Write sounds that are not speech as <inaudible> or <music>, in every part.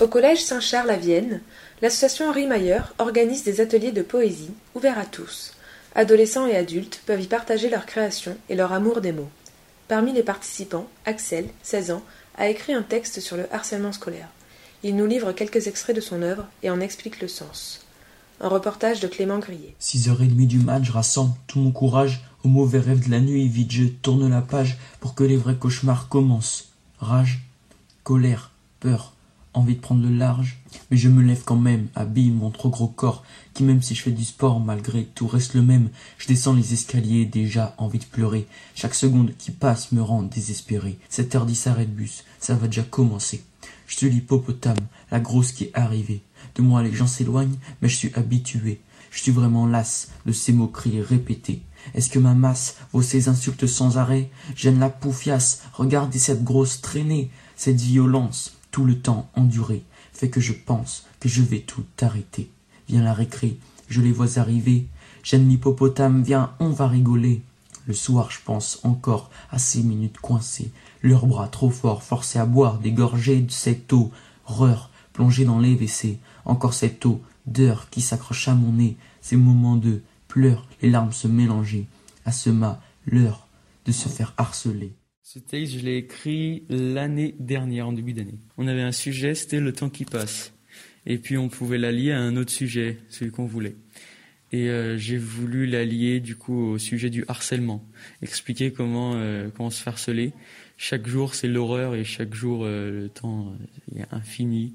Au collège Saint-Charles à Vienne, l'association Henri Mayer organise des ateliers de poésie ouverts à tous. Adolescents et adultes peuvent y partager leur création et leur amour des mots. Parmi les participants, Axel, 16 ans, a écrit un texte sur le harcèlement scolaire. Il nous livre quelques extraits de son œuvre et en explique le sens. Un reportage de Clément Grillet. 6h30 du match, je rassemble tout mon courage aux mauvais rêves de la nuit, vite je tourne la page pour que les vrais cauchemars commencent. Rage, colère, peur, envie de prendre le large, mais je me lève quand même, habille mon trop gros corps, qui même si je fais du sport, malgré tout reste le même. Je descends les escaliers, déjà envie de pleurer. Chaque seconde qui passe me rend désespéré. 7h10 s'arrête bus, ça va déjà commencer. Je suis l'hippopotame, la grosse qui est arrivée. De moi les gens s'éloignent, mais je suis habitué. Je suis vraiment las de ces moqueries répétées. Est-ce que ma masse vaut ces insultes sans arrêt? J'aime la poufiasse, regardez cette grosse traînée, cette violence, tout le temps enduré, fait que je pense que je vais tout arrêter. Viens la récré, je les vois arriver. J'aime l'hippopotame, viens, on va rigoler. Le soir, je pense encore à ces minutes coincées, leurs bras trop forts, forcés à boire des gorgées de cette eau, reur, plongée dans les WC, encore cette eau, d'heure qui s'accroche à mon nez, ces moments de pleurs, les larmes se mélanger, à ce mât, l'heure de se faire harceler. Ce texte, je l'ai écrit l'année dernière, en début d'année. On avait un sujet, c'était le temps qui passe. Et puis on pouvait l'allier à un autre sujet, celui qu'on voulait. Et euh, j'ai voulu l'allier du coup au sujet du harcèlement, expliquer comment euh, comment se harceler. Chaque jour c'est l'horreur et chaque jour euh, le temps est infini.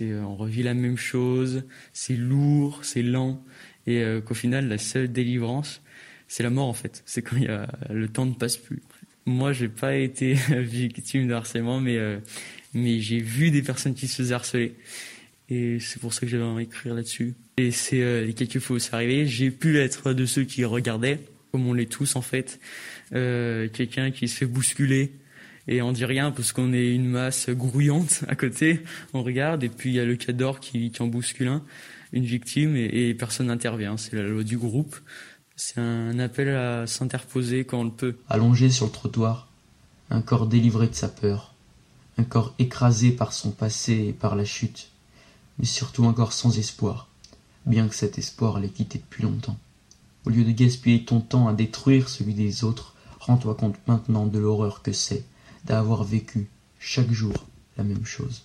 On revit la même chose, c'est lourd, c'est lent et qu'au final la seule délivrance c'est la mort en fait. C'est quand y a le temps ne passe plus. Moi, j'ai pas été <laughs> victime de harcèlement, mais euh, mais j'ai vu des personnes qui se faisaient harceler. Et c'est pour ça que j'avais envie d'écrire là-dessus. Et c'est euh, les quelques fois c'est arrivé, j'ai pu être de ceux qui regardaient, comme on l'est tous en fait. Euh, Quelqu'un qui se fait bousculer et on dit rien parce qu'on est une masse grouillante à côté. On regarde et puis il y a le cador qui, qui en bouscule un, une victime et personne n'intervient. C'est la loi du groupe. C'est un appel à s'interposer quand on le peut. Allongé sur le trottoir, un corps délivré de sa peur, un corps écrasé par son passé et par la chute, mais surtout un corps sans espoir, bien que cet espoir l'ait quitté depuis longtemps. Au lieu de gaspiller ton temps à détruire celui des autres, rends-toi compte maintenant de l'horreur que c'est d'avoir vécu chaque jour la même chose.